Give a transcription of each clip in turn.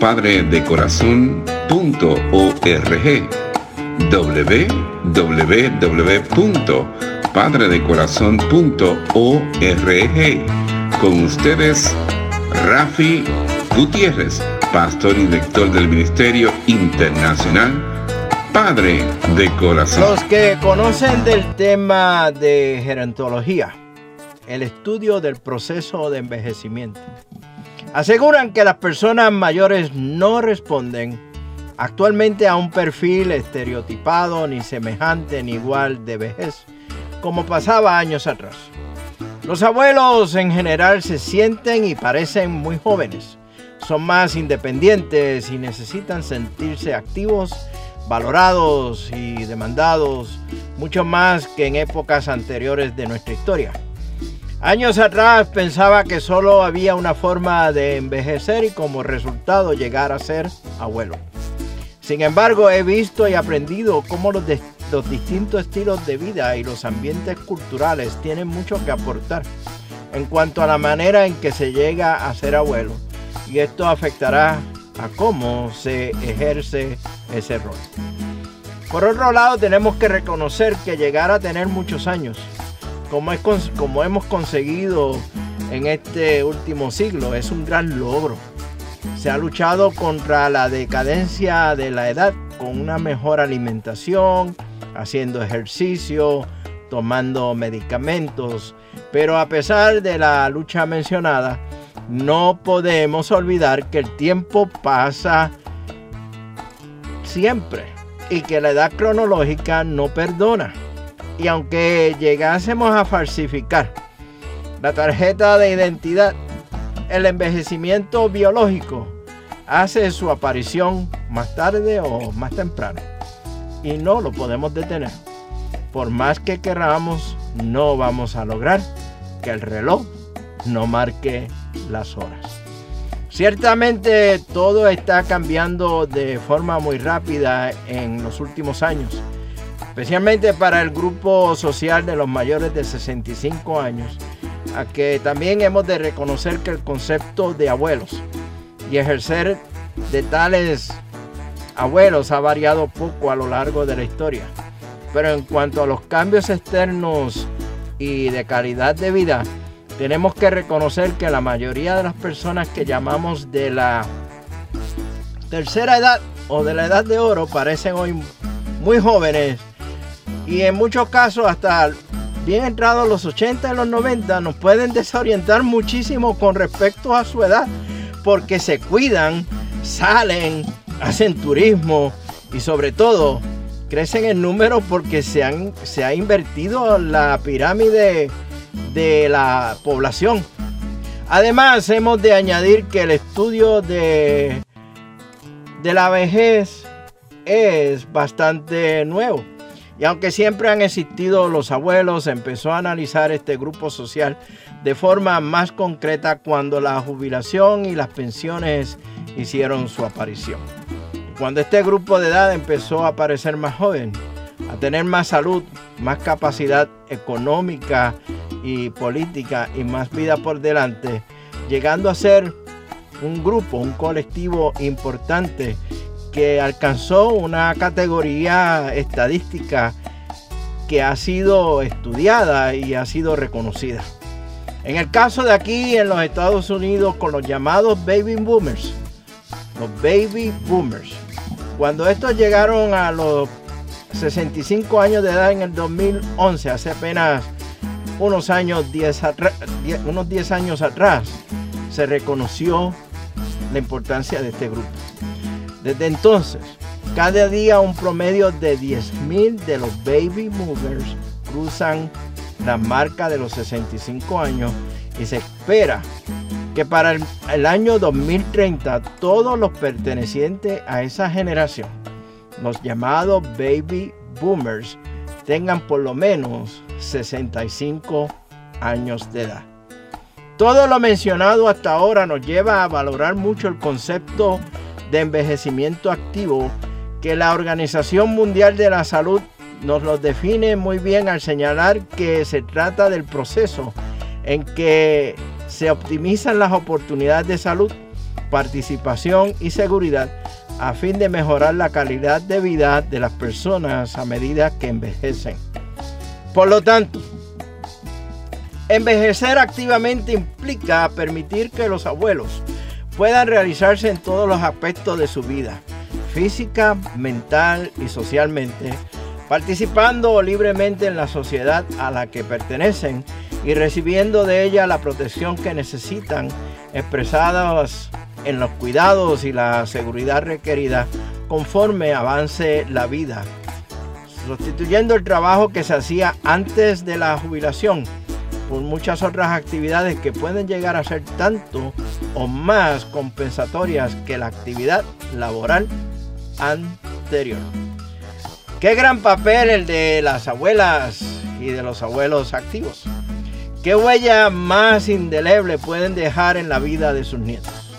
www.padredecorazon.org www.padredecorazon.org Con ustedes, Rafi Gutiérrez, pastor y director del Ministerio Internacional Padre de Corazón. Los que conocen del tema de gerontología el estudio del proceso de envejecimiento. Aseguran que las personas mayores no responden actualmente a un perfil estereotipado ni semejante ni igual de vejez, como pasaba años atrás. Los abuelos en general se sienten y parecen muy jóvenes. Son más independientes y necesitan sentirse activos, valorados y demandados, mucho más que en épocas anteriores de nuestra historia. Años atrás pensaba que solo había una forma de envejecer y como resultado llegar a ser abuelo. Sin embargo, he visto y aprendido cómo los, los distintos estilos de vida y los ambientes culturales tienen mucho que aportar en cuanto a la manera en que se llega a ser abuelo. Y esto afectará a cómo se ejerce ese rol. Por otro lado, tenemos que reconocer que llegar a tener muchos años como, hemos conseguido en este último siglo, es un gran logro. Se ha luchado contra la decadencia de la edad con una mejor alimentación, haciendo ejercicio, tomando medicamentos, pero a pesar de la lucha mencionada, no podemos olvidar que el tiempo pasa siempre y que la edad cronológica no perdona. Y aunque llegásemos a falsificar la tarjeta de identidad, el envejecimiento biológico hace su aparición más tarde o más temprano. Y no lo podemos detener. Por más que queramos, no vamos a lograr que el reloj no marque las horas. Ciertamente todo está cambiando de forma muy rápida en los últimos años especialmente para el grupo social de los mayores de 65 años, a que también hemos de reconocer que el concepto de abuelos y ejercer de tales abuelos ha variado poco a lo largo de la historia. Pero en cuanto a los cambios externos y de calidad de vida, tenemos que reconocer que la mayoría de las personas que llamamos de la tercera edad o de la edad de oro parecen hoy muy jóvenes y en muchos casos hasta bien entrados los 80 y los 90 nos pueden desorientar muchísimo con respecto a su edad porque se cuidan, salen, hacen turismo y sobre todo crecen en número porque se, han, se ha invertido la pirámide de la población. Además, hemos de añadir que el estudio de, de la vejez es bastante nuevo. Y aunque siempre han existido los abuelos, empezó a analizar este grupo social de forma más concreta cuando la jubilación y las pensiones hicieron su aparición. Cuando este grupo de edad empezó a parecer más joven, a tener más salud, más capacidad económica y política y más vida por delante, llegando a ser un grupo, un colectivo importante que alcanzó una categoría estadística que ha sido estudiada y ha sido reconocida. En el caso de aquí en los Estados Unidos con los llamados baby boomers, los baby boomers. Cuando estos llegaron a los 65 años de edad en el 2011, hace apenas unos años, 10 unos 10 años atrás, se reconoció la importancia de este grupo. Desde entonces, cada día un promedio de 10.000 de los baby movers cruzan la marca de los 65 años y se espera que para el, año 2030 todos los pertenecientes a esa generación, los llamados baby boomers, tengan por lo menos 65 años de edad. Todo lo mencionado hasta ahora nos lleva a valorar mucho el concepto de envejecimiento activo que la Organización Mundial de la Salud nos lo define muy bien al señalar que se trata del proceso en que se optimizan las oportunidades de salud, participación y seguridad a fin de mejorar la calidad de vida de las personas a medida que envejecen. Por lo tanto, envejecer activamente implica permitir que los abuelos puedan realizarse en todos los aspectos de su vida, física, mental y socialmente, participando libremente en la sociedad a la que pertenecen y recibiendo de ella la protección que necesitan, expresadas en los cuidados y la seguridad requerida conforme avance la vida, sustituyendo el trabajo que se hacía antes de la jubilación por muchas otras actividades que pueden llegar a ser tanto o más compensatorias que la actividad laboral anterior. Qué gran papel el de las abuelas y de los abuelos activos. ¿Qué huella más indeleble pueden dejar en la vida de sus nietos?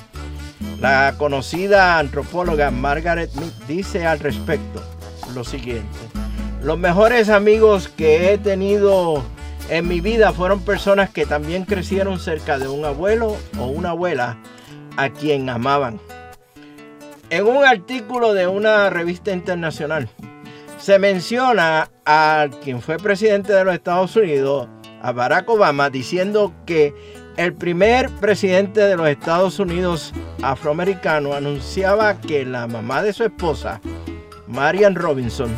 La conocida antropóloga Margaret Mead dice al respecto lo siguiente. Los mejores amigos que he tenido en mi vida fueron personas que también crecieron cerca de un abuelo o una abuela a quien amaban. En un artículo de una revista internacional se menciona a quien fue presidente de los Estados Unidos, a Barack Obama diciendo que el primer presidente de los Estados Unidos afroamericano anunciaba que la mamá de su esposa, Marian Robinson,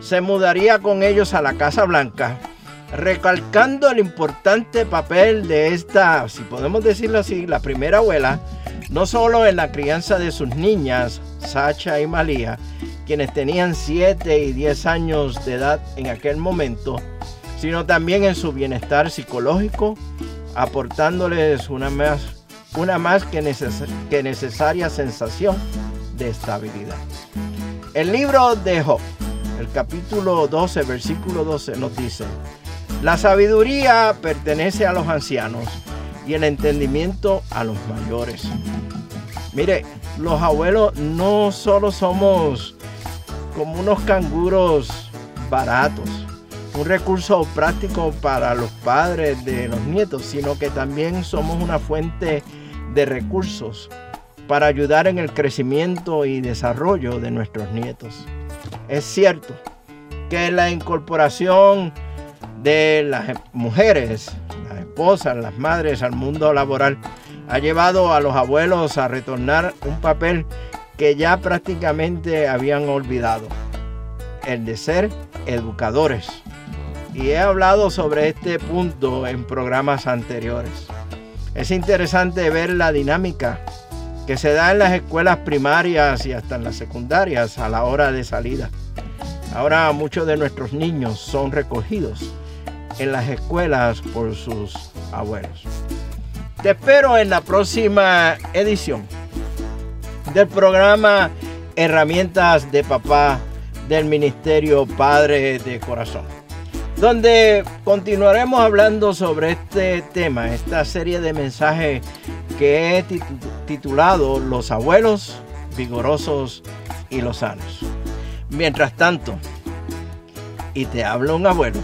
se mudaría con ellos a la Casa Blanca, recalcando el importante papel de esta, si podemos decirlo así, la primera abuela, no solo en la crianza de sus niñas, Sacha y Malia, quienes tenían 7 y 10 años de edad en aquel momento, sino también en su bienestar psicológico, aportándoles una más, una más que, que necesaria sensación de estabilidad. El libro de Job, el capítulo 12, versículo 12, nos dice, la sabiduría pertenece a los ancianos y el entendimiento a los mayores. Mire, los abuelos no solo somos como unos canguros baratos, un recurso práctico para los padres de los nietos, sino que también somos una fuente de recursos para ayudar en el crecimiento y desarrollo de nuestros nietos. Es cierto que la incorporación de las mujeres, las esposas, las madres al mundo laboral ha llevado a los abuelos a retornar un papel que ya prácticamente habían olvidado, el de ser educadores y he hablado sobre este punto en programas anteriores. Es interesante ver la dinámica que se da en las escuelas primarias y hasta en las secundarias a la hora de salida. Ahora muchos de nuestros niños son recogidos en las escuelas por sus abuelos. Te espero en la próxima edición del programa Herramientas de Papá del Ministerio Padre de Corazón donde continuaremos hablando sobre este tema, esta serie de mensajes que he titulado Los abuelos vigorosos y los sanos. Mientras tanto, y te hablo un abuelo,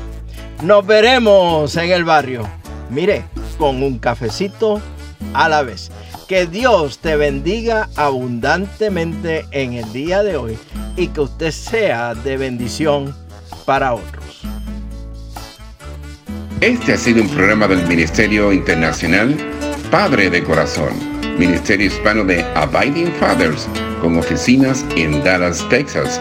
nos veremos en el barrio. Mire, con un cafecito a la vez. Que Dios te bendiga abundantemente en el día de hoy y que usted sea de bendición para otros. Este ha sido un programa del Ministerio Internacional Padre de Corazón, Ministerio Hispano de Abiding Fathers con oficinas en Dallas, Texas.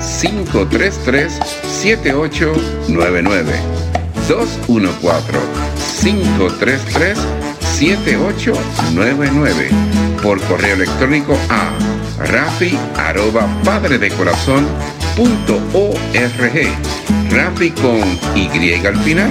214-533-7899. 214-533-7899. Por correo electrónico a rafi arroba padre de corazón .org. Rafi con Y al final.